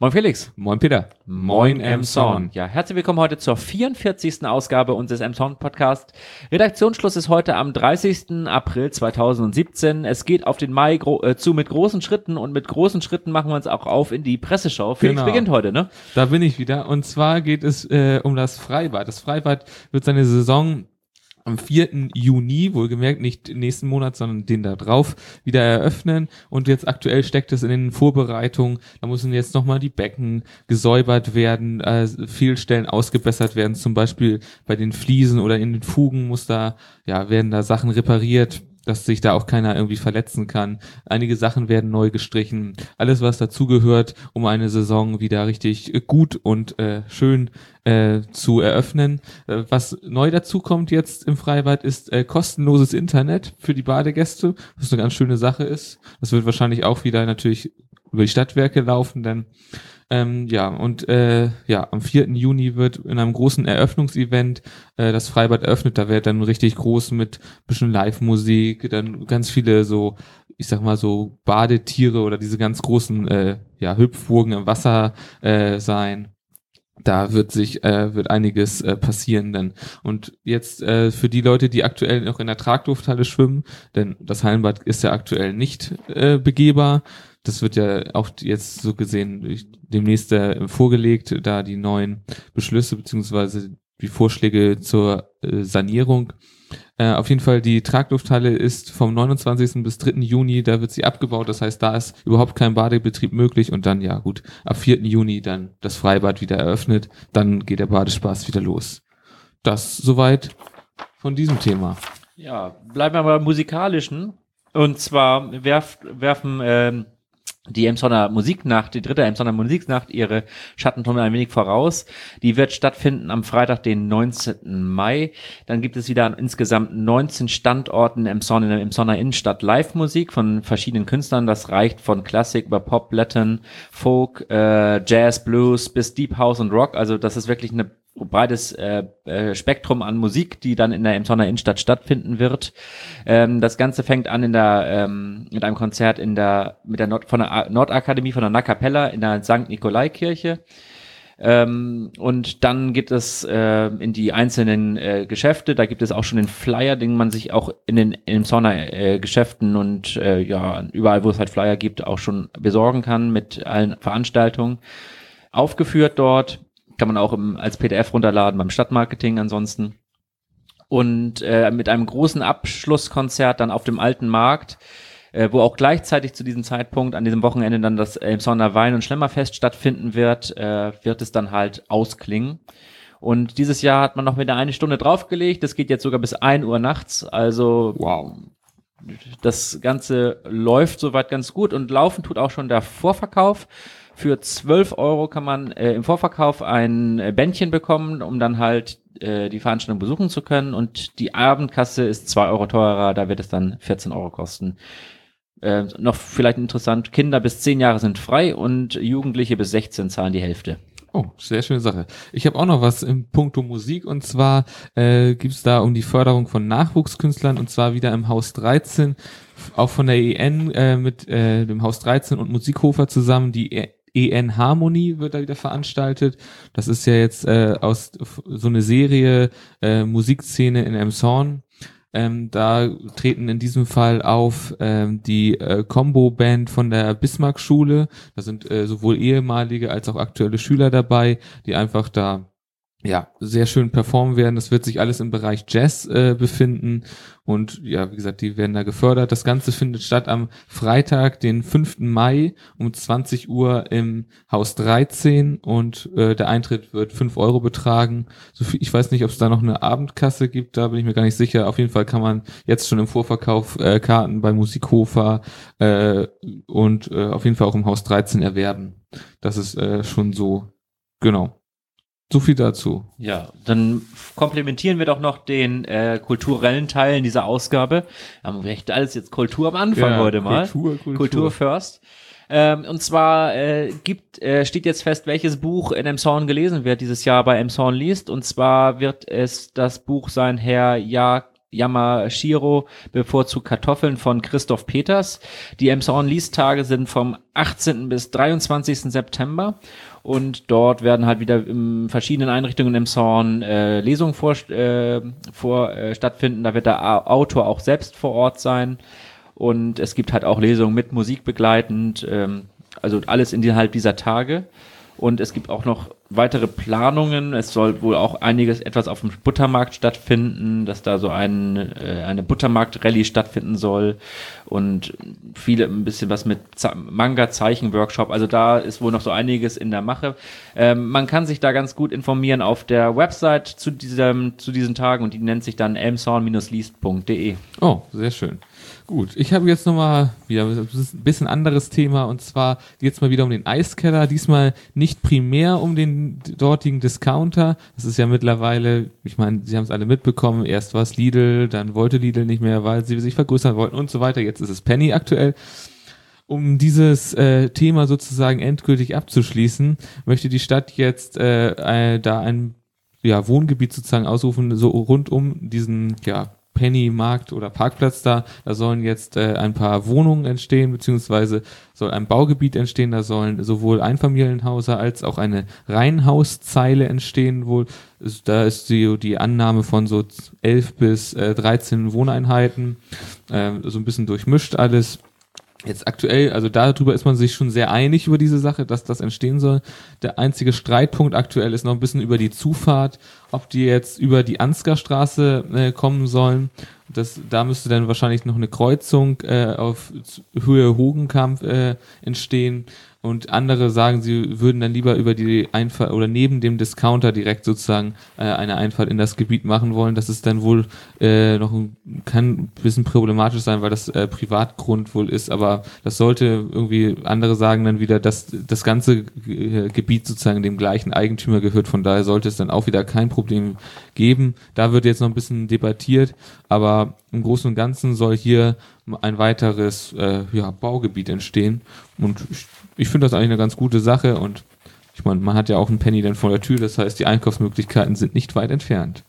Moin Felix. Moin Peter. Moin Emson. Ja, herzlich willkommen heute zur 44. Ausgabe unseres Emson Podcast. Redaktionsschluss ist heute am 30. April 2017. Es geht auf den Mai äh, zu mit großen Schritten und mit großen Schritten machen wir uns auch auf in die Presseschau. Felix genau. beginnt heute, ne? Da bin ich wieder und zwar geht es äh, um das Freibad. Das Freibad wird seine Saison am 4. Juni, wohlgemerkt nicht nächsten Monat, sondern den da drauf, wieder eröffnen. Und jetzt aktuell steckt es in den Vorbereitungen. Da müssen jetzt nochmal die Becken gesäubert werden, äh, Fehlstellen ausgebessert werden, zum Beispiel bei den Fliesen oder in den Fugen muss da, ja, werden da Sachen repariert dass sich da auch keiner irgendwie verletzen kann. Einige Sachen werden neu gestrichen. Alles, was dazugehört, um eine Saison wieder richtig gut und äh, schön äh, zu eröffnen. Äh, was neu dazu kommt jetzt im Freibad ist äh, kostenloses Internet für die Badegäste, was eine ganz schöne Sache ist. Das wird wahrscheinlich auch wieder natürlich über die Stadtwerke laufen, denn ähm, ja, und äh, ja, am 4. Juni wird in einem großen Eröffnungsevent äh, das Freibad eröffnet. Da wird dann richtig groß mit bisschen Live-Musik, dann ganz viele so, ich sag mal so Badetiere oder diese ganz großen äh, ja, Hüpfburgen im Wasser äh, sein da wird sich äh, wird einiges äh, passieren dann und jetzt äh, für die Leute die aktuell noch in der Traglufthalle schwimmen denn das Hallenbad ist ja aktuell nicht äh, begehbar das wird ja auch jetzt so gesehen demnächst äh, vorgelegt, da die neuen Beschlüsse beziehungsweise die Vorschläge zur äh, Sanierung. Äh, auf jeden Fall, die Traglufthalle ist vom 29. bis 3. Juni, da wird sie abgebaut. Das heißt, da ist überhaupt kein Badebetrieb möglich. Und dann, ja gut, ab 4. Juni dann das Freibad wieder eröffnet. Dann geht der Badespaß wieder los. Das soweit von diesem Thema. Ja, bleiben wir mal musikalischen. Und zwar werf, werfen ähm, die Emsonner Musiknacht, die dritte Emsonner Musiknacht, ihre Schattentunnel ein wenig voraus. Die wird stattfinden am Freitag, den 19. Mai. Dann gibt es wieder an insgesamt 19 Standorten im Son in der Emsonner Innenstadt Live-Musik von verschiedenen Künstlern. Das reicht von Klassik über Pop, Latin, Folk, äh, Jazz, Blues bis Deep House und Rock. Also das ist wirklich eine breites äh, äh, Spektrum an Musik, die dann in der Emsonner Innenstadt stattfinden wird. Ähm, das Ganze fängt an in der ähm, mit einem Konzert in der mit der Nord von der Nordakademie von der Nakapella in der St. Nikolai Kirche. Ähm, und dann geht es äh, in die einzelnen äh, Geschäfte. Da gibt es auch schon den Flyer, den man sich auch in den im äh, Geschäften und äh, ja überall, wo es halt Flyer gibt, auch schon besorgen kann mit allen Veranstaltungen. Aufgeführt dort kann man auch im, als PDF runterladen beim Stadtmarketing ansonsten. Und äh, mit einem großen Abschlusskonzert dann auf dem alten Markt, äh, wo auch gleichzeitig zu diesem Zeitpunkt an diesem Wochenende dann das Elmshorner Wein- und Schlemmerfest stattfinden wird, äh, wird es dann halt ausklingen. Und dieses Jahr hat man noch wieder eine Stunde draufgelegt. Das geht jetzt sogar bis ein Uhr nachts. Also wow. Das Ganze läuft soweit ganz gut und laufen tut auch schon der Vorverkauf. Für 12 Euro kann man äh, im Vorverkauf ein äh, Bändchen bekommen, um dann halt äh, die Veranstaltung besuchen zu können. Und die Abendkasse ist 2 Euro teurer, da wird es dann 14 Euro kosten. Äh, noch vielleicht interessant, Kinder bis 10 Jahre sind frei und Jugendliche bis 16 zahlen die Hälfte. Oh, sehr schöne Sache. Ich habe auch noch was im Punkto Musik und zwar äh, gibt da um die Förderung von Nachwuchskünstlern und zwar wieder im Haus 13, auch von der EN äh, mit äh, dem Haus 13 und Musikhofer zusammen die EN Harmony wird da wieder veranstaltet. Das ist ja jetzt äh, aus so eine Serie äh, Musikszene in Emshorn. Ähm, da treten in diesem Fall auf ähm, die äh, Combo-Band von der Bismarck-Schule. Da sind äh, sowohl ehemalige als auch aktuelle Schüler dabei, die einfach da ja, sehr schön performen werden. Das wird sich alles im Bereich Jazz äh, befinden. Und ja, wie gesagt, die werden da gefördert. Das Ganze findet statt am Freitag, den 5. Mai um 20 Uhr im Haus 13 und äh, der Eintritt wird 5 Euro betragen. So viel, ich weiß nicht, ob es da noch eine Abendkasse gibt, da bin ich mir gar nicht sicher. Auf jeden Fall kann man jetzt schon im Vorverkauf äh, Karten bei Musikhofer äh, und äh, auf jeden Fall auch im Haus 13 erwerben. Das ist äh, schon so, genau. So viel dazu. Ja, dann komplementieren wir doch noch den äh, kulturellen Teil in dieser Ausgabe. Haben wir echt alles jetzt Kultur am Anfang ja, heute mal. Kultur, Kultur. Kultur first. Ähm, und zwar äh, gibt, äh, steht jetzt fest, welches Buch in Emshorn gelesen wird dieses Jahr bei Emshorn liest. Und zwar wird es das Buch sein Herr Ja Yamashiro bevorzugt Kartoffeln von Christoph Peters. Die Emshorn Lease-Tage sind vom 18. bis 23. September und dort werden halt wieder in verschiedenen Einrichtungen im Zorn äh, Lesungen vor, äh, vor äh, stattfinden. Da wird der Autor auch selbst vor Ort sein und es gibt halt auch Lesungen mit Musik begleitend, ähm, also alles innerhalb dieser Tage. Und es gibt auch noch weitere Planungen. Es soll wohl auch einiges etwas auf dem Buttermarkt stattfinden, dass da so ein, äh, eine Buttermarkt-Rallye stattfinden soll und viele ein bisschen was mit Manga-Zeichen-Workshop. Also da ist wohl noch so einiges in der Mache. Ähm, man kann sich da ganz gut informieren auf der Website zu diesem, zu diesen Tagen und die nennt sich dann elmsorn-least.de. Oh, sehr schön. Gut, ich habe jetzt nochmal wieder ein bisschen anderes Thema und zwar geht es mal wieder um den Eiskeller. Diesmal nicht primär um den dortigen Discounter. Das ist ja mittlerweile, ich meine, Sie haben es alle mitbekommen, erst war es Lidl, dann wollte Lidl nicht mehr, weil sie sich vergrößern wollten und so weiter. Jetzt ist es Penny aktuell. Um dieses äh, Thema sozusagen endgültig abzuschließen, möchte die Stadt jetzt äh, äh, da ein ja, Wohngebiet sozusagen ausrufen, so rund um diesen ja, Penny-Markt oder Parkplatz da. Da sollen jetzt äh, ein paar Wohnungen entstehen, beziehungsweise soll ein Baugebiet entstehen. Da sollen sowohl Einfamilienhäuser als auch eine Reihenhauszeile entstehen wohl. Da ist die, die Annahme von so elf bis äh, 13 Wohneinheiten, äh, so ein bisschen durchmischt alles. Jetzt aktuell, also darüber ist man sich schon sehr einig über diese Sache, dass das entstehen soll. Der einzige Streitpunkt aktuell ist noch ein bisschen über die Zufahrt, ob die jetzt über die Ansgarstraße äh, kommen sollen. Das, da müsste dann wahrscheinlich noch eine Kreuzung äh, auf Höhe Hogenkamp äh, entstehen und andere sagen, sie würden dann lieber über die Einfahrt oder neben dem Discounter direkt sozusagen äh, eine Einfahrt in das Gebiet machen wollen. Das ist dann wohl äh, noch ein, kann ein bisschen problematisch sein, weil das äh, Privatgrund wohl ist, aber das sollte irgendwie, andere sagen dann wieder, dass das ganze äh, Gebiet sozusagen dem gleichen Eigentümer gehört, von daher sollte es dann auch wieder kein Problem geben. Da wird jetzt noch ein bisschen debattiert, aber im Großen und Ganzen soll hier ein weiteres äh, ja, Baugebiet entstehen und ich ich finde das eigentlich eine ganz gute Sache und ich meine, man hat ja auch einen Penny dann vor der Tür, das heißt, die Einkaufsmöglichkeiten sind nicht weit entfernt.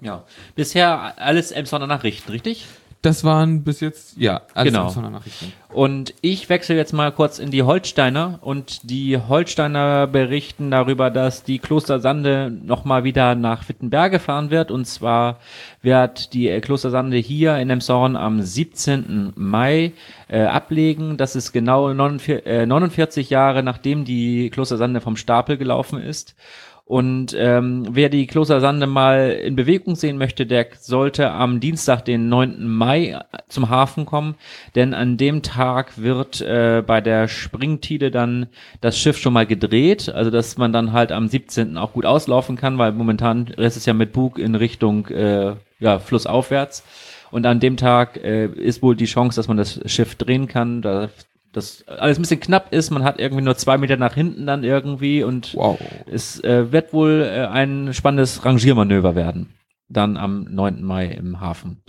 Ja. Bisher alles Emsonner Nachrichten, richtig? Das waren bis jetzt, ja, alles genau. Nachrichten. Und ich wechsle jetzt mal kurz in die Holsteiner und die Holsteiner berichten darüber, dass die Klostersande nochmal wieder nach Wittenberge fahren wird. Und zwar wird die Klostersande hier in Emshorn am 17. Mai äh, ablegen. Das ist genau 49, äh, 49 Jahre, nachdem die Klostersande vom Stapel gelaufen ist. Und ähm, wer die Klostersande mal in Bewegung sehen möchte, der sollte am Dienstag, den 9. Mai, zum Hafen kommen, denn an dem Tag wird äh, bei der Springtide dann das Schiff schon mal gedreht, also dass man dann halt am 17. auch gut auslaufen kann, weil momentan ist es ja mit Bug in Richtung äh, ja, flussaufwärts. Und an dem Tag äh, ist wohl die Chance, dass man das Schiff drehen kann. Da das alles ein bisschen knapp ist. Man hat irgendwie nur zwei Meter nach hinten dann irgendwie und wow. es äh, wird wohl äh, ein spannendes Rangiermanöver werden. Dann am 9. Mai im Hafen.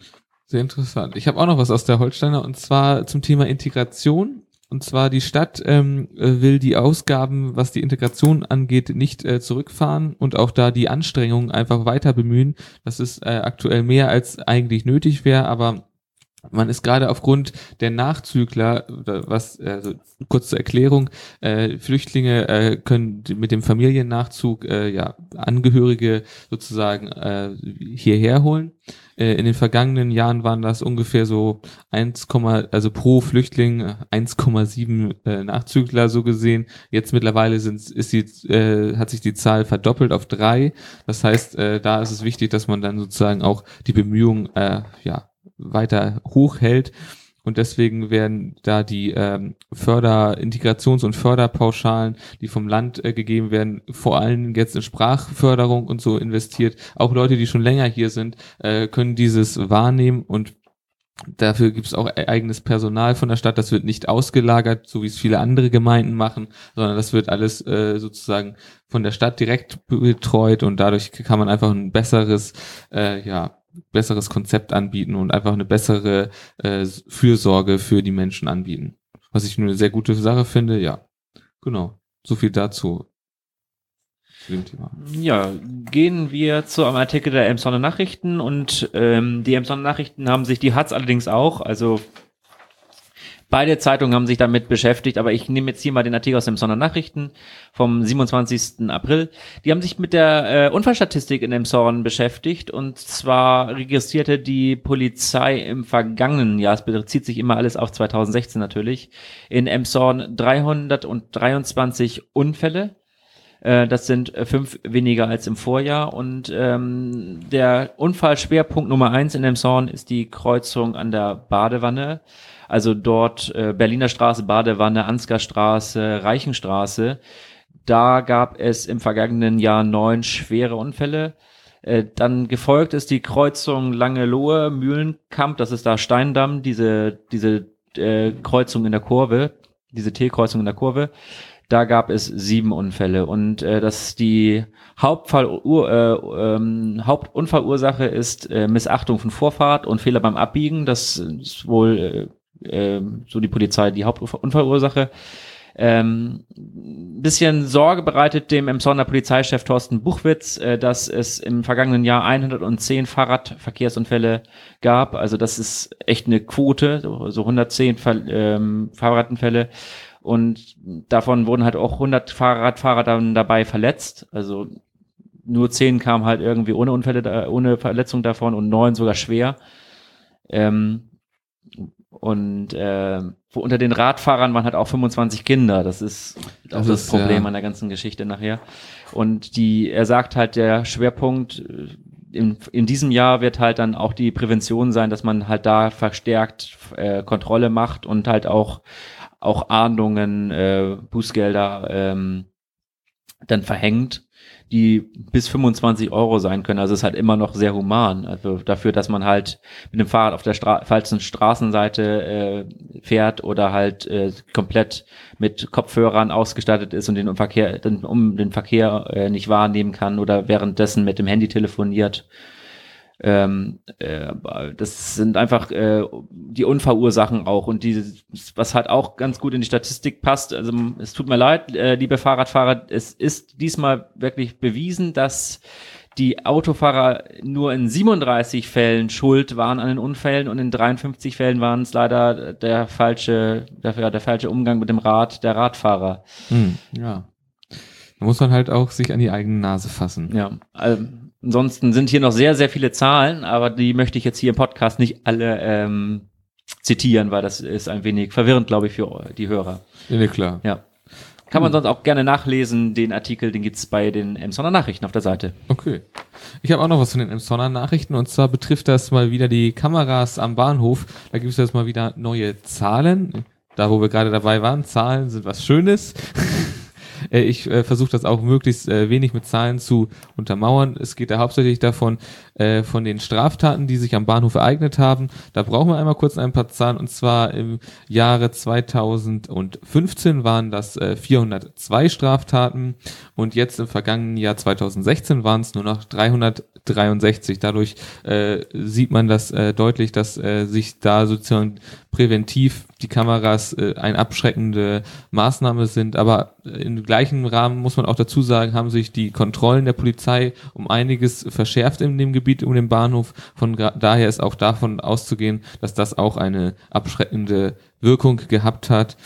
Sehr interessant. Ich habe auch noch was aus der Holsteiner und zwar zum Thema Integration. Und zwar die Stadt ähm, äh, will die Ausgaben, was die Integration angeht, nicht äh, zurückfahren und auch da die Anstrengungen einfach weiter bemühen. Das ist äh, aktuell mehr als eigentlich nötig wäre, aber man ist gerade aufgrund der Nachzügler, was also kurz zur Erklärung, äh, Flüchtlinge äh, können mit dem Familiennachzug äh, ja Angehörige sozusagen äh, hierher holen. Äh, in den vergangenen Jahren waren das ungefähr so 1, also pro Flüchtling 1,7 äh, Nachzügler so gesehen. Jetzt mittlerweile sind ist die äh, hat sich die Zahl verdoppelt auf drei. Das heißt, äh, da ist es wichtig, dass man dann sozusagen auch die Bemühungen äh, ja weiter hochhält. Und deswegen werden da die ähm, Förder-, Integrations- und Förderpauschalen, die vom Land äh, gegeben werden, vor allem jetzt in Sprachförderung und so investiert. Auch Leute, die schon länger hier sind, äh, können dieses wahrnehmen und Dafür gibt es auch e-, eigenes Personal von der Stadt. Das wird nicht ausgelagert, so wie es viele andere Gemeinden machen, sondern das wird alles äh, sozusagen von der Stadt direkt betreut und dadurch kann man einfach ein besseres, äh, ja, besseres Konzept anbieten und einfach eine bessere äh, Fürsorge für die Menschen anbieten. Was ich nur eine sehr gute Sache finde, ja. Genau. So viel dazu. Ja, gehen wir zu einem Artikel der Emsonner Nachrichten und ähm, die Emsonner Nachrichten haben sich, die hat's allerdings auch, also beide Zeitungen haben sich damit beschäftigt, aber ich nehme jetzt hier mal den Artikel aus den Emsonner Nachrichten vom 27. April. Die haben sich mit der äh, Unfallstatistik in Emshorn beschäftigt und zwar registrierte die Polizei im vergangenen Jahr, es bezieht sich immer alles auf 2016 natürlich, in Emshorn 323 Unfälle äh, das sind äh, fünf weniger als im Vorjahr. Und ähm, der Unfallschwerpunkt Nummer eins in Emshorn ist die Kreuzung an der Badewanne. Also dort äh, Berliner Straße, Badewanne, Ansgar Straße, Reichenstraße. Da gab es im vergangenen Jahr neun schwere Unfälle. Äh, dann gefolgt ist die Kreuzung Langelohe, Mühlenkamp, das ist da Steindamm, diese, diese äh, Kreuzung in der Kurve, diese T-Kreuzung in der Kurve. Da gab es sieben Unfälle und äh, dass die Hauptfall, äh, ähm, Hauptunfallursache ist äh, Missachtung von Vorfahrt und Fehler beim Abbiegen. Das ist wohl äh, äh, so die Polizei die Hauptunfallursache. Ähm, bisschen Sorge bereitet dem Emsonner Polizeichef Thorsten Buchwitz, äh, dass es im vergangenen Jahr 110 Fahrradverkehrsunfälle gab. Also das ist echt eine Quote, so, so 110 Ver ähm, Fahrradunfälle. Und davon wurden halt auch 100 Fahrradfahrer dann dabei verletzt. Also nur 10 kamen halt irgendwie ohne Unfälle, ohne Verletzung davon und 9 sogar schwer. Ähm, und äh, unter den Radfahrern waren halt auch 25 Kinder. Das ist das, auch das Problem ja. an der ganzen Geschichte nachher. Und die, er sagt halt, der Schwerpunkt äh, in, in diesem Jahr wird halt dann auch die Prävention sein, dass man halt da verstärkt äh, Kontrolle macht und halt auch auch Ahndungen, äh, Bußgelder ähm, dann verhängt, die bis 25 Euro sein können. Also es ist halt immer noch sehr human. Also dafür, dass man halt mit dem Fahrrad auf der Stra falschen Straßenseite äh, fährt oder halt äh, komplett mit Kopfhörern ausgestattet ist und den Verkehr, den, um den Verkehr äh, nicht wahrnehmen kann oder währenddessen mit dem Handy telefoniert ähm, äh, das sind einfach äh, die Unfallursachen auch und die, was halt auch ganz gut in die Statistik passt. Also es tut mir leid, äh, liebe Fahrradfahrer, es ist diesmal wirklich bewiesen, dass die Autofahrer nur in 37 Fällen schuld waren an den Unfällen und in 53 Fällen waren es leider der falsche, der, der falsche Umgang mit dem Rad der Radfahrer. Hm, ja. Da muss man halt auch sich an die eigene Nase fassen. Ja, also, Ansonsten sind hier noch sehr, sehr viele Zahlen, aber die möchte ich jetzt hier im Podcast nicht alle ähm, zitieren, weil das ist ein wenig verwirrend, glaube ich, für die Hörer. Ja, klar. Ja. Kann man sonst auch gerne nachlesen, den Artikel, den gibt's bei den Emsonner Nachrichten auf der Seite. Okay. Ich habe auch noch was von den Emsonner Nachrichten und zwar betrifft das mal wieder die Kameras am Bahnhof. Da gibt es jetzt mal wieder neue Zahlen. Da, wo wir gerade dabei waren, Zahlen sind was Schönes. Äh, ich äh, versuche das auch möglichst äh, wenig mit Zahlen zu untermauern. Es geht da hauptsächlich davon, äh, von den Straftaten, die sich am Bahnhof ereignet haben. Da brauchen wir einmal kurz ein paar Zahlen. Und zwar im Jahre 2015 waren das äh, 402 Straftaten und jetzt im vergangenen Jahr 2016 waren es nur noch 363. Dadurch äh, sieht man das äh, deutlich, dass äh, sich da sozusagen präventiv die Kameras äh, eine abschreckende Maßnahme sind. Aber im gleichen Rahmen muss man auch dazu sagen, haben sich die Kontrollen der Polizei um einiges verschärft in dem Gebiet um den Bahnhof. Von daher ist auch davon auszugehen, dass das auch eine abschreckende Wirkung gehabt hat.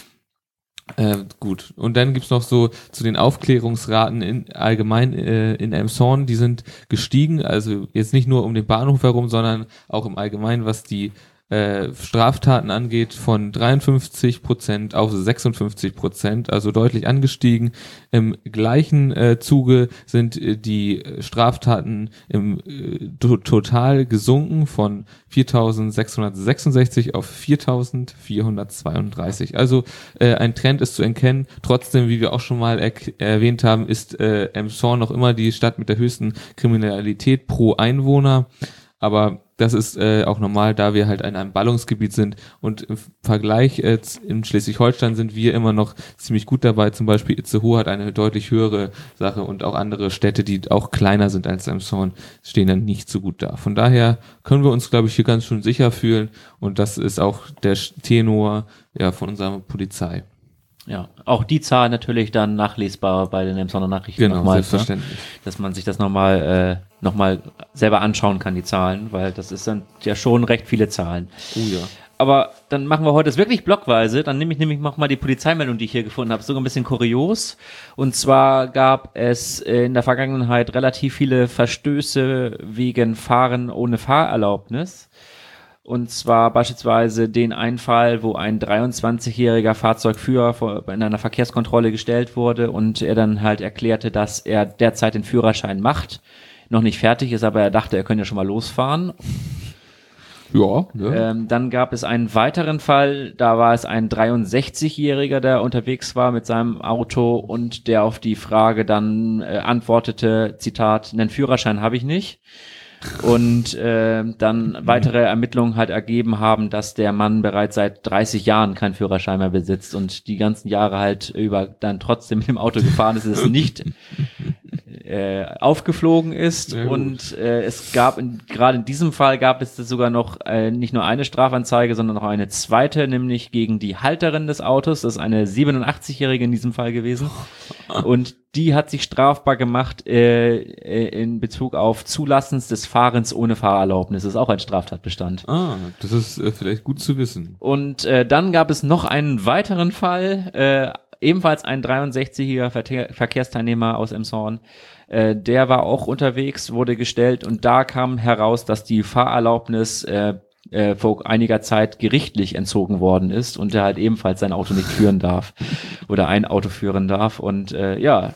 Äh, gut. Und dann gibt's noch so zu den Aufklärungsraten in, allgemein äh, in Elmshorn, die sind gestiegen, also jetzt nicht nur um den Bahnhof herum, sondern auch im Allgemeinen, was die äh, Straftaten angeht, von 53 Prozent auf 56 Prozent, also deutlich angestiegen. Im gleichen äh, Zuge sind äh, die Straftaten im äh, total gesunken von 4.666 auf 4.432. Also äh, ein Trend ist zu erkennen. Trotzdem, wie wir auch schon mal erwähnt haben, ist äh, Emshorn noch immer die Stadt mit der höchsten Kriminalität pro Einwohner. Aber das ist äh, auch normal, da wir halt in einem Ballungsgebiet sind. Und im Vergleich äh, in Schleswig-Holstein sind wir immer noch ziemlich gut dabei. Zum Beispiel Itzehoe hat eine deutlich höhere Sache und auch andere Städte, die auch kleiner sind als Emshorn, stehen dann nicht so gut da. Von daher können wir uns, glaube ich, hier ganz schön sicher fühlen. Und das ist auch der Tenor ja, von unserer Polizei. Ja, auch die Zahl natürlich dann nachlesbar bei den Emsonner Nachrichten Genau, nochmal, ne? selbstverständlich. dass man sich das nochmal äh, noch mal selber anschauen kann, die Zahlen, weil das ist dann ja schon recht viele Zahlen. Oh ja. Aber dann machen wir heute das wirklich blockweise. Dann nehme ich nämlich noch mal die Polizeimeldung, die ich hier gefunden habe, sogar ein bisschen kurios. Und zwar gab es in der Vergangenheit relativ viele Verstöße wegen Fahren ohne Fahrerlaubnis. Und zwar beispielsweise den einen Fall, wo ein 23-jähriger Fahrzeugführer in einer Verkehrskontrolle gestellt wurde und er dann halt erklärte, dass er derzeit den Führerschein macht, noch nicht fertig ist, aber er dachte, er könnte ja schon mal losfahren Ja, ja. ähm, dann gab es einen weiteren Fall, da war es ein 63-Jähriger, der unterwegs war mit seinem Auto und der auf die Frage dann äh, antwortete, Zitat, einen Führerschein habe ich nicht. Und äh, dann weitere Ermittlungen halt ergeben haben, dass der Mann bereits seit 30 Jahren keinen Führerschein mehr besitzt und die ganzen Jahre halt über dann trotzdem mit dem Auto gefahren ist, es nicht äh, aufgeflogen ist gut. und äh, es gab in, gerade in diesem Fall gab es sogar noch äh, nicht nur eine Strafanzeige, sondern noch eine zweite, nämlich gegen die Halterin des Autos. Das ist eine 87-jährige in diesem Fall gewesen und die hat sich strafbar gemacht äh, äh, in Bezug auf Zulassens des Fahrens ohne Fahrerlaubnis. Das ist auch ein Straftatbestand. ah, das ist äh, vielleicht gut zu wissen. Und äh, dann gab es noch einen weiteren Fall, äh, ebenfalls ein 63-jähriger Verkehr Verkehrsteilnehmer aus Emshorn. Äh, der war auch unterwegs, wurde gestellt und da kam heraus, dass die Fahrerlaubnis äh, äh, vor einiger Zeit gerichtlich entzogen worden ist und der halt ebenfalls sein Auto nicht führen darf oder ein Auto führen darf. Und äh, ja,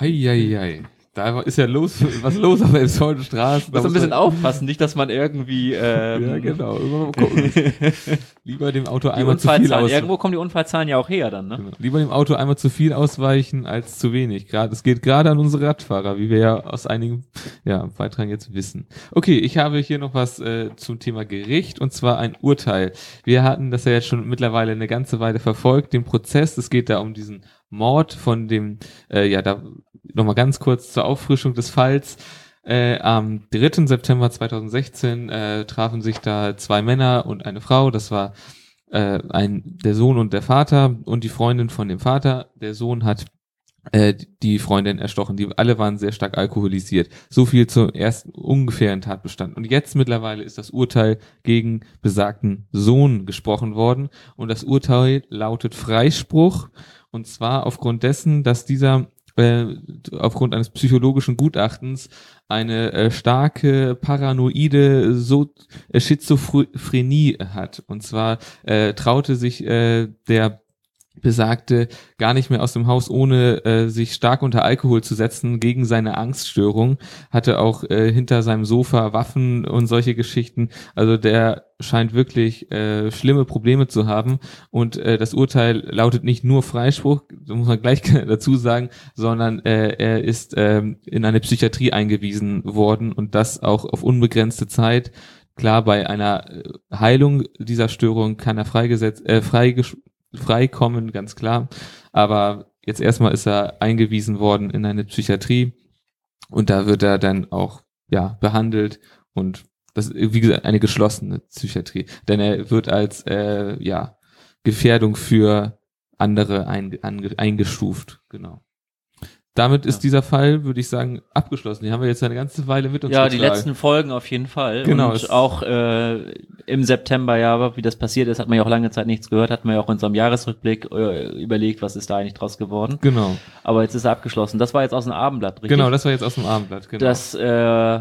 Heieiei. Da ist ja los, was los auf der Straße. Da muss ein bisschen man- aufpassen, nicht, dass man irgendwie ähm, Ja, genau. Lieber dem Auto einmal zu viel Unfallzahlen, aus. irgendwo kommen die Unfallzahlen ja auch her dann, ne? Genau. Lieber dem Auto einmal zu viel ausweichen als zu wenig. Gerade, es geht gerade an unsere Radfahrer, wie wir ja aus einigen ja, Beiträgen jetzt wissen. Okay, ich habe hier noch was äh, zum Thema Gericht und zwar ein Urteil. Wir hatten das ja jetzt schon mittlerweile eine ganze Weile verfolgt, den Prozess. Es geht da um diesen Mord von dem, äh, ja, da nochmal ganz kurz zur Auffrischung des Falls. Äh, am 3. September 2016 äh, trafen sich da zwei Männer und eine Frau. Das war äh, ein, der Sohn und der Vater und die Freundin von dem Vater. Der Sohn hat äh, die Freundin erstochen. Die alle waren sehr stark alkoholisiert. So viel zum ersten ungefähren Tatbestand. Und jetzt mittlerweile ist das Urteil gegen besagten Sohn gesprochen worden. Und das Urteil lautet Freispruch. Und zwar aufgrund dessen, dass dieser äh, aufgrund eines psychologischen Gutachtens eine äh, starke paranoide so äh, Schizophrenie hat. Und zwar äh, traute sich äh, der Besagte gar nicht mehr aus dem Haus, ohne äh, sich stark unter Alkohol zu setzen gegen seine Angststörung. Hatte auch äh, hinter seinem Sofa Waffen und solche Geschichten. Also der scheint wirklich äh, schlimme Probleme zu haben. Und äh, das Urteil lautet nicht nur Freispruch, muss man gleich dazu sagen, sondern äh, er ist ähm, in eine Psychiatrie eingewiesen worden und das auch auf unbegrenzte Zeit. Klar, bei einer äh, Heilung dieser Störung kann er freigesetzt, äh, freigesch freikommen, ganz klar. Aber jetzt erstmal ist er eingewiesen worden in eine Psychiatrie und da wird er dann auch ja behandelt und das ist wie gesagt eine geschlossene Psychiatrie, denn er wird als äh, ja Gefährdung für andere ein, ange, eingestuft, genau. Damit ist Ja. dieser Fall, würde ich sagen, abgeschlossen. Die haben wir jetzt eine ganze Weile mit uns Ja, die getragen. letzten Folgen auf jeden Fall. Genau, Und auch äh, im September, ja, wie das passiert ist, hat man ja auch lange Zeit nichts gehört, hat man ja auch in unserem Jahresrückblick äh, überlegt, was ist da eigentlich draus geworden. Genau, Aber jetzt ist er abgeschlossen. Das war jetzt aus dem Abendblatt, richtig? genau, das war jetzt aus dem Abendblatt. Genau. Das äh,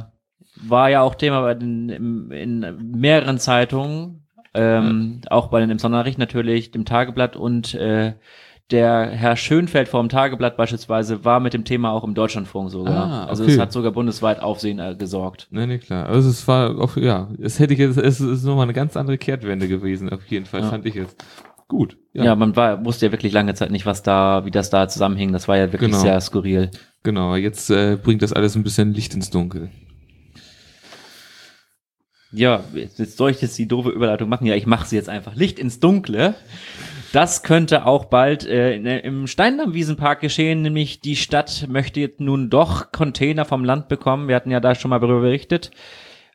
war ja auch Thema bei den, im, in mehreren Zeitungen, ähm, auch bei den im Sonnenricht natürlich, dem Tageblatt und äh, der Herr Schönfeld vom Tageblatt beispielsweise war mit dem Thema auch im Deutschlandfunk sogar. Ah, Also okay. es hat sogar bundesweit Aufsehen äh, gesorgt. Nee, nee, klar. Also es war auch, ja, es hätte ich jetzt, es ist nochmal eine ganz andere Kehrtwende gewesen, auf jeden Fall, Ja. fand ich jetzt. Gut. Ja, man war, wusste ja wirklich lange Zeit nicht, was da, wie das da zusammenhing. Das war ja wirklich Genau. sehr skurril. Genau, jetzt äh, bringt das alles ein bisschen Licht ins Dunkel. Ja, jetzt, jetzt soll ich jetzt die doofe Überleitung machen. Ja, ich mache sie jetzt einfach. Licht ins Dunkle. Das könnte auch bald äh, in, im Steindamm-Wiesenpark geschehen, nämlich die Stadt möchte jetzt nun doch Container vom Land bekommen. Wir hatten ja da schon mal darüber berichtet.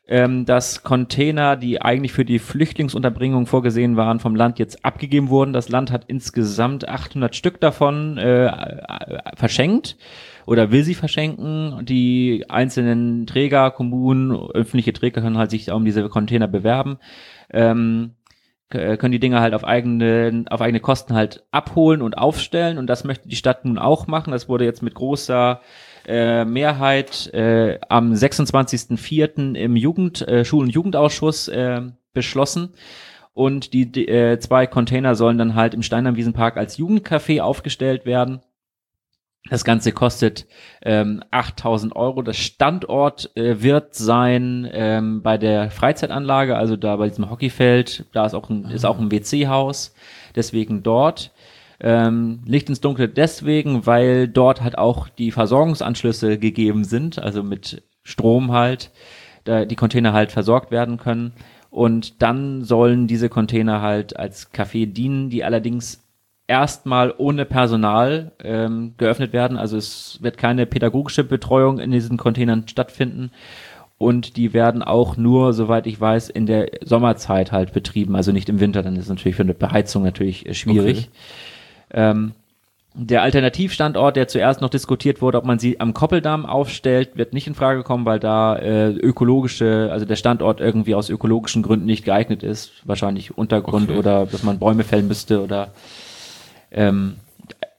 ähm, dass Container, die eigentlich für die Flüchtlingsunterbringung vorgesehen waren, vom Land jetzt abgegeben wurden. Das Land hat insgesamt 800 Stück davon äh, äh, verschenkt oder will sie verschenken. Die einzelnen Träger, Kommunen, öffentliche Träger können halt sich um diese Container bewerben. Ähm, können die Dinge halt auf eigene, auf eigene Kosten halt abholen und aufstellen und das möchte die Stadt nun auch machen. Das wurde jetzt mit großer äh, Mehrheit äh, am 26.04. im Jugend, äh, Schul- und Jugendausschuss äh, beschlossen. Und die, die äh, zwei Container sollen dann halt im Steinernwiesenpark als Jugendcafé aufgestellt werden. Das Ganze kostet ähm, 8000 Euro. Das Standort äh, wird sein ähm, bei der Freizeitanlage, also da bei diesem Hockeyfeld. Da ist auch ein, ist auch ein WC-Haus. Deswegen dort. Ähm, Licht ins Dunkle deswegen, weil dort halt auch die Versorgungsanschlüsse gegeben sind, also mit Strom halt, da die Container halt versorgt werden können. Und dann sollen diese Container halt als Café dienen, die allerdings erstmal ohne Personal ähm, geöffnet werden. Also es wird keine pädagogische Betreuung in diesen Containern stattfinden. Und die werden auch nur, soweit ich weiß, in der Sommerzeit halt betrieben, also nicht im Winter. Dann ist es natürlich für eine Beheizung natürlich äh, schwierig. Okay. Ähm, der Alternativstandort, der zuerst noch diskutiert wurde, ob man sie am Koppeldamm aufstellt, wird nicht in Frage kommen, weil da äh, ökologische, also der Standort irgendwie aus ökologischen Gründen nicht geeignet ist. Wahrscheinlich Untergrund okay. oder dass man Bäume fällen müsste oder ähm,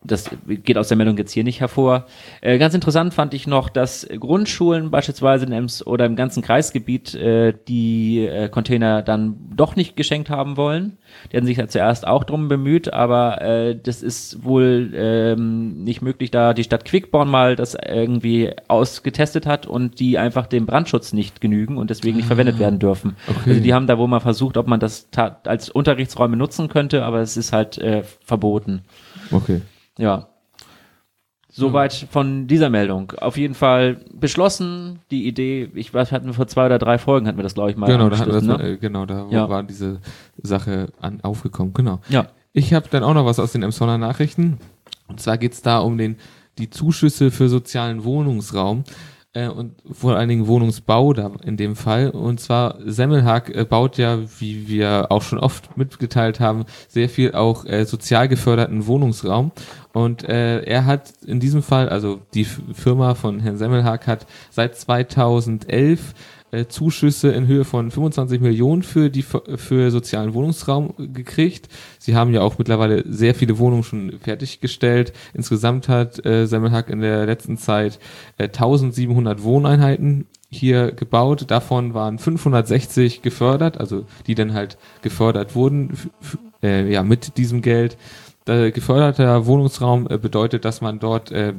das geht aus der Meldung jetzt hier nicht hervor. Äh, ganz interessant fand ich noch, dass Grundschulen beispielsweise in Ems oder im ganzen Kreisgebiet äh, die äh, Container dann doch nicht geschenkt haben wollen. Die hatten sich ja zuerst auch drum bemüht, aber äh, das ist wohl ähm, nicht möglich, da die Stadt Quickborn mal das irgendwie ausgetestet hat und die einfach dem Brandschutz nicht genügen und deswegen nicht ah, verwendet werden dürfen. Okay. Also die haben da wohl mal versucht, ob man das als Unterrichtsräume nutzen könnte, aber es ist halt äh, verboten. Okay. Ja. Soweit von dieser Meldung. Auf jeden Fall beschlossen, die Idee, ich weiß, hatten wir vor zwei oder drei Folgen, hatten wir das, glaube ich, mal. Genau, da, das, ne? äh, genau, da ja. war diese Sache an, aufgekommen, genau. Ja. Ich habe dann auch noch was aus den Emsonner Nachrichten. Und zwar geht's da um den, die Zuschüsse für sozialen Wohnungsraum äh, und vor allen Dingen Wohnungsbau da in dem Fall. Und zwar Semmelhack äh, baut ja, wie wir auch schon oft mitgeteilt haben, sehr viel auch äh, sozial geförderten Wohnungsraum. Und äh, er hat in diesem Fall, also die Firma von Herrn Semmelhack hat seit 2011 äh, Zuschüsse in Höhe von 25 Millionen für die für sozialen Wohnungsraum gekriegt. Sie haben ja auch mittlerweile sehr viele Wohnungen schon fertiggestellt. Insgesamt hat äh, Semmelhack in der letzten Zeit äh, 1700 Wohneinheiten hier gebaut. Davon waren 560 gefördert, also die dann halt gefördert wurden äh, ja mit diesem Geld. Äh, geförderter Wohnungsraum äh, bedeutet, dass man dort äh, äh,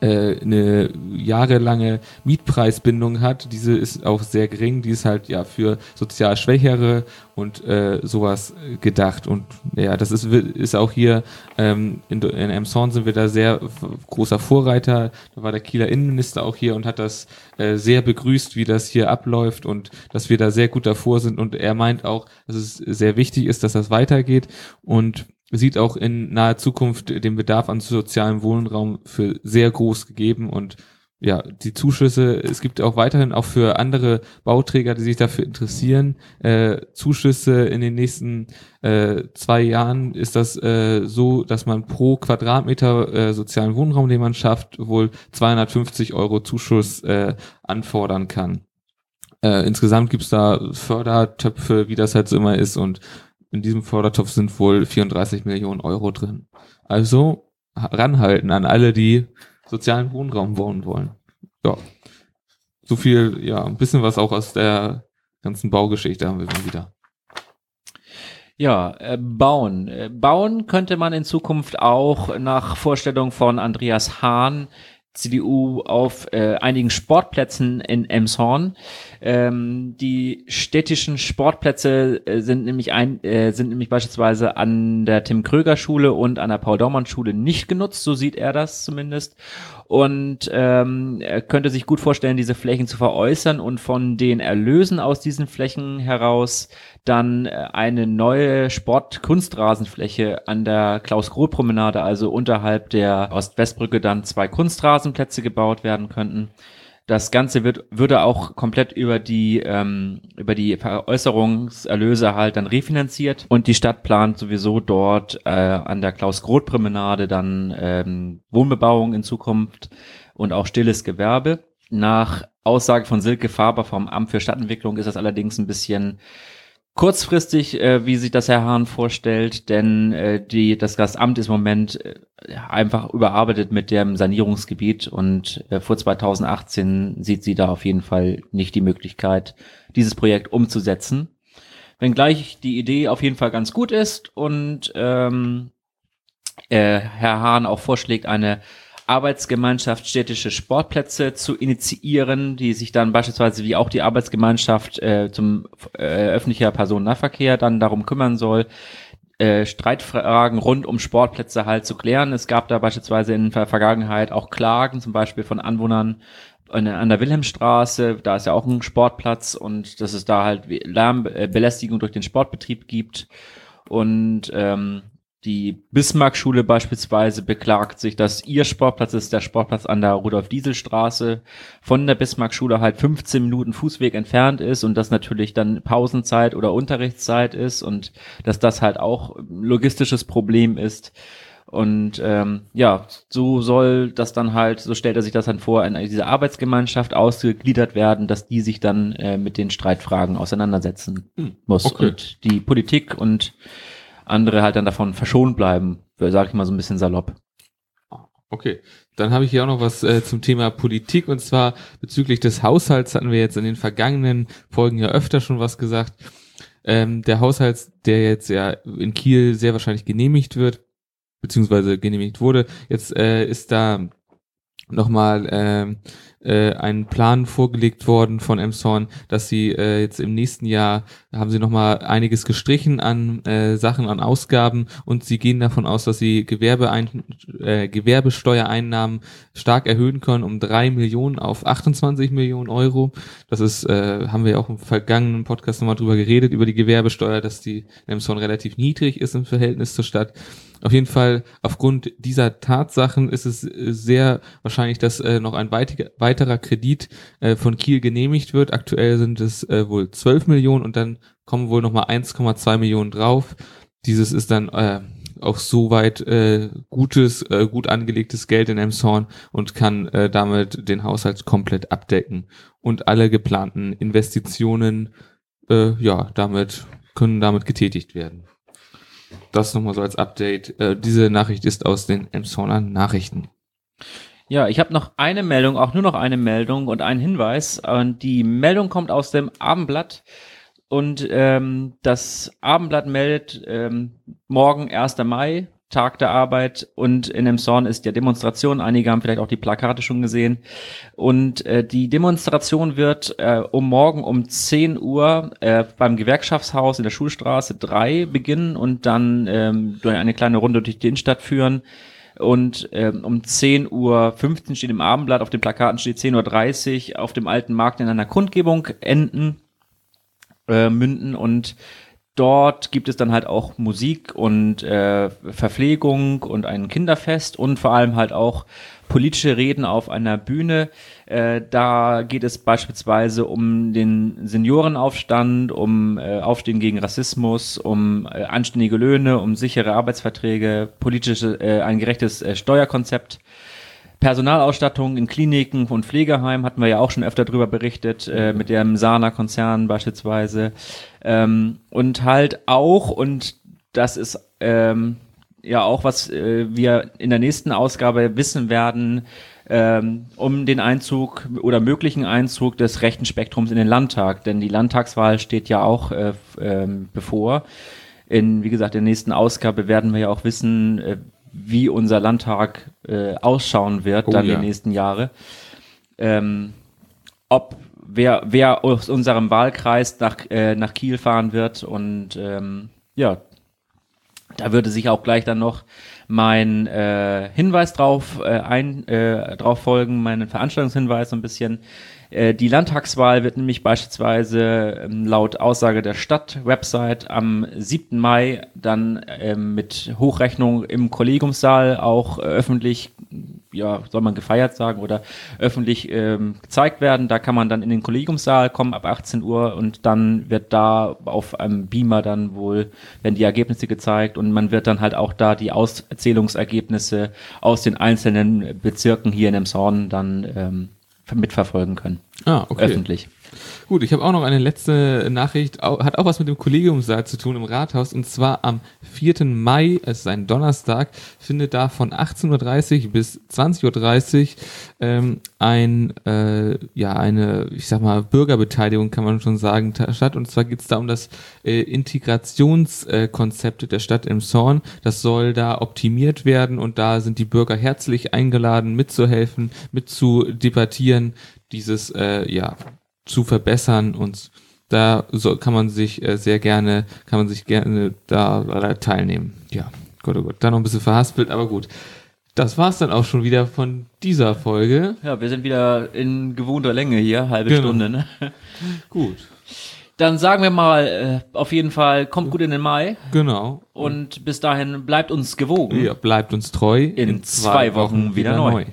eine jahrelange Mietpreisbindung hat. Diese ist auch sehr gering. Die ist halt ja für sozial Schwächere und äh, sowas gedacht. Und ja, das ist, ist auch hier ähm, in, in Emson sind wir da sehr großer Vorreiter. Da war der Kieler Innenminister auch hier und hat das äh, sehr begrüßt, wie das hier abläuft und dass wir da sehr gut davor sind. Und er meint auch, dass es sehr wichtig ist, dass das weitergeht. Und sieht auch in naher Zukunft den Bedarf an sozialem Wohnraum für sehr groß gegeben und ja, die Zuschüsse, es gibt auch weiterhin auch für andere Bauträger, die sich dafür interessieren, äh, Zuschüsse in den nächsten äh, zwei Jahren ist das äh, so, dass man pro Quadratmeter äh, sozialen Wohnraum, den man schafft, wohl 250 Euro Zuschuss äh, anfordern kann. Äh, insgesamt gibt's da Fördertöpfe, wie das halt so immer ist und in diesem Fördertopf sind wohl 34 Millionen Euro drin. Also ranhalten an alle, die sozialen Wohnraum wohnen wollen. Ja. So viel, ja, ein bisschen was auch aus der ganzen Baugeschichte haben wir mal wieder. Ja, äh, bauen. Äh, bauen könnte man in Zukunft auch nach Vorstellung von Andreas Hahn CDU auf äh, einigen Sportplätzen in Emshorn. Ähm, die städtischen Sportplätze äh, sind nämlich ein, äh, sind nämlich beispielsweise an der Tim Kröger Schule und an der Paul Daumann Schule nicht genutzt, so sieht er das zumindest und ähm, er könnte sich gut vorstellen, diese Flächen zu veräußern und von den Erlösen aus diesen Flächen heraus dann äh, eine neue Sport-Kunstrasenfläche an der Klaus-Groth-Promenade, also unterhalb der Ost-West-Brücke, dann zwei Kunstrasenplätze gebaut werden könnten. Das Ganze wird, würde auch komplett über die, ähm, über die Veräußerungserlöse halt dann refinanziert und die Stadt plant sowieso dort äh, an der Klaus-Groth-Promenade dann ähm, Wohnbebauung in Zukunft und auch stilles Gewerbe. Nach Aussage von Silke Faber vom Amt für Stadtentwicklung ist das allerdings ein bisschen kurzfristig, äh, wie sich das Herr Hahn vorstellt, denn äh, die, das, das Amt ist im Moment äh, einfach überarbeitet mit dem Sanierungsgebiet und äh, vor 2018 sieht sie da auf jeden Fall nicht die Möglichkeit, dieses Projekt umzusetzen. Wenngleich die Idee auf jeden Fall ganz gut ist und ähm, äh, Herr Hahn auch vorschlägt, eine Arbeitsgemeinschaft städtische Sportplätze zu initiieren, die sich dann beispielsweise wie auch die Arbeitsgemeinschaft äh, zum äh, öffentlicher Personennahverkehr dann darum kümmern soll, äh, Streitfragen rund um Sportplätze halt zu klären. Es gab da beispielsweise in der Vergangenheit auch Klagen, zum Beispiel von Anwohnern an der Wilhelmstraße, da ist ja auch ein Sportplatz und dass es da halt Lärmbelästigung durch den Sportbetrieb gibt. Und ähm, die Bismarck-Schule beispielsweise beklagt sich, dass ihr Sportplatz ist der Sportplatz an der Rudolf-Diesel-Straße von der Bismarck-Schule halt 15 Minuten Fußweg entfernt ist und das natürlich dann Pausenzeit oder Unterrichtszeit ist und dass das halt auch logistisches Problem ist. Und ähm, ja, so soll das dann halt, so stellt er sich das dann vor, in diese Arbeitsgemeinschaft ausgegliedert werden, dass die sich dann äh, mit den Streitfragen auseinandersetzen hm, muss. Okay. Und die Politik und andere halt dann davon verschont bleiben, sage ich mal so ein bisschen salopp. Okay, dann habe ich hier auch noch was äh, zum Thema Politik und zwar bezüglich des Haushalts hatten wir jetzt in den vergangenen Folgen ja öfter schon was gesagt. Ähm, der Haushalt, der jetzt ja in Kiel sehr wahrscheinlich genehmigt wird, beziehungsweise genehmigt wurde, jetzt äh, ist da nochmal äh, äh, einen Plan vorgelegt worden von Emshorn, dass sie äh, jetzt im nächsten Jahr haben sie nochmal einiges gestrichen an äh, Sachen, an Ausgaben und sie gehen davon aus, dass sie Gewerbeein äh, Gewerbesteuereinnahmen stark erhöhen können um drei Millionen auf 28 Millionen Euro. Das ist, äh, haben wir ja auch im vergangenen Podcast nochmal drüber geredet, über die Gewerbesteuer, dass die Emshorn relativ niedrig ist im Verhältnis zur Stadt. Auf jeden Fall, aufgrund dieser Tatsachen ist es äh, sehr wahrscheinlich, dass äh, noch ein weiterer Kredit äh, von Kiel genehmigt wird. Aktuell sind es äh, wohl 12 Millionen und dann kommen wohl nochmal 1,2 Millionen drauf. Dieses ist dann äh, auch soweit äh, gutes, äh, gut angelegtes Geld in Emshorn und kann äh, damit den Haushalt komplett abdecken. Und alle geplanten Investitionen, äh, ja, damit können damit getätigt werden. Das nochmal so als Update. Äh, diese Nachricht ist aus den Emsonner Nachrichten. Ja, ich habe noch eine Meldung, auch nur noch eine Meldung und einen Hinweis. Und die Meldung kommt aus dem Abendblatt. Und ähm, das Abendblatt meldet ähm, morgen 1. Mai Tag der Arbeit und in Emshorn ist ja Demonstration. Einige haben vielleicht auch die Plakate schon gesehen. Und äh, die Demonstration wird äh, um morgen um 10 Uhr äh, beim Gewerkschaftshaus in der Schulstraße 3 beginnen und dann ähm, durch eine kleine Runde durch die Innenstadt führen. Und ähm, um 10 Uhr 15 steht im Abendblatt, auf den Plakaten steht 10.30 Uhr auf dem alten Markt in einer Kundgebung enden, äh, münden. Und dort gibt es dann halt auch Musik und äh, Verpflegung und ein Kinderfest und vor allem halt auch politische Reden auf einer Bühne. Äh, da geht es beispielsweise um den Seniorenaufstand, um äh, Aufstehen gegen Rassismus, um äh, anständige Löhne, um sichere Arbeitsverträge, politische, äh, ein gerechtes äh, Steuerkonzept. Personalausstattung in Kliniken und Pflegeheimen hatten wir ja auch schon öfter drüber berichtet, äh, mit dem Sana-Konzern beispielsweise. Ähm, und halt auch, und das ist ähm, ja auch, was äh, wir in der nächsten Ausgabe wissen werden, ähm, um den Einzug oder möglichen Einzug des rechten Spektrums in den Landtag. Denn die Landtagswahl steht ja auch äh, ähm, bevor. In, wie gesagt, der nächsten Ausgabe werden wir ja auch wissen, äh, wie unser Landtag äh, ausschauen wird, oh, dann ja. die nächsten Jahre. Ähm, ob wer, wer aus unserem Wahlkreis nach, äh, nach Kiel fahren wird und ähm, ja, da würde sich auch gleich dann noch mein äh, Hinweis drauf äh, ein äh, drauf folgen, meinen Veranstaltungshinweis so ein bisschen. Äh, die Landtagswahl wird nämlich beispielsweise ähm, laut Aussage der Stadt-Website am 7. Mai dann ähm, mit Hochrechnung im Kollegiumssaal auch äh, öffentlich, ja, soll man gefeiert sagen, oder öffentlich ähm, gezeigt werden. Da kann man dann in den Kollegiumssaal kommen ab 18 Uhr und dann wird da auf einem Beamer dann wohl, werden die Ergebnisse gezeigt und man wird dann halt auch da die Auszählungsergebnisse aus den einzelnen Bezirken hier in Emshorn dann ähm, mitverfolgen können. Ah, okay. Öffentlich. Gut, ich habe auch noch eine letzte Nachricht, hat auch was mit dem Kollegiumssaal zu tun im Rathaus. Und zwar am 4. Mai, es ist ein Donnerstag, findet da von 18.30 Uhr bis 20.30 Uhr ähm, ein, äh, ja, eine, ich sag mal, Bürgerbeteiligung kann man schon sagen, ta- statt. Und zwar geht es da um das äh, Integrationskonzept äh, der Stadt im Zorn. Das soll da optimiert werden und da sind die Bürger herzlich eingeladen, mitzuhelfen, mit zu debattieren, dieses, äh, ja, zu verbessern und da so kann man sich äh, sehr gerne, kann man sich gerne da, da teilnehmen. Ja, Gott, oh Gott, da noch ein bisschen verhaspelt, aber gut. Das war's dann auch schon wieder von dieser Folge. Ja, wir sind wieder in gewohnter Länge hier, halbe Genau. Stunde. Ne? Gut, Dann sagen wir mal, äh, auf jeden Fall, kommt gut in den Mai genau. und bis dahin bleibt uns gewogen. Ja, bleibt uns treu. In zwei Wochen wieder neu.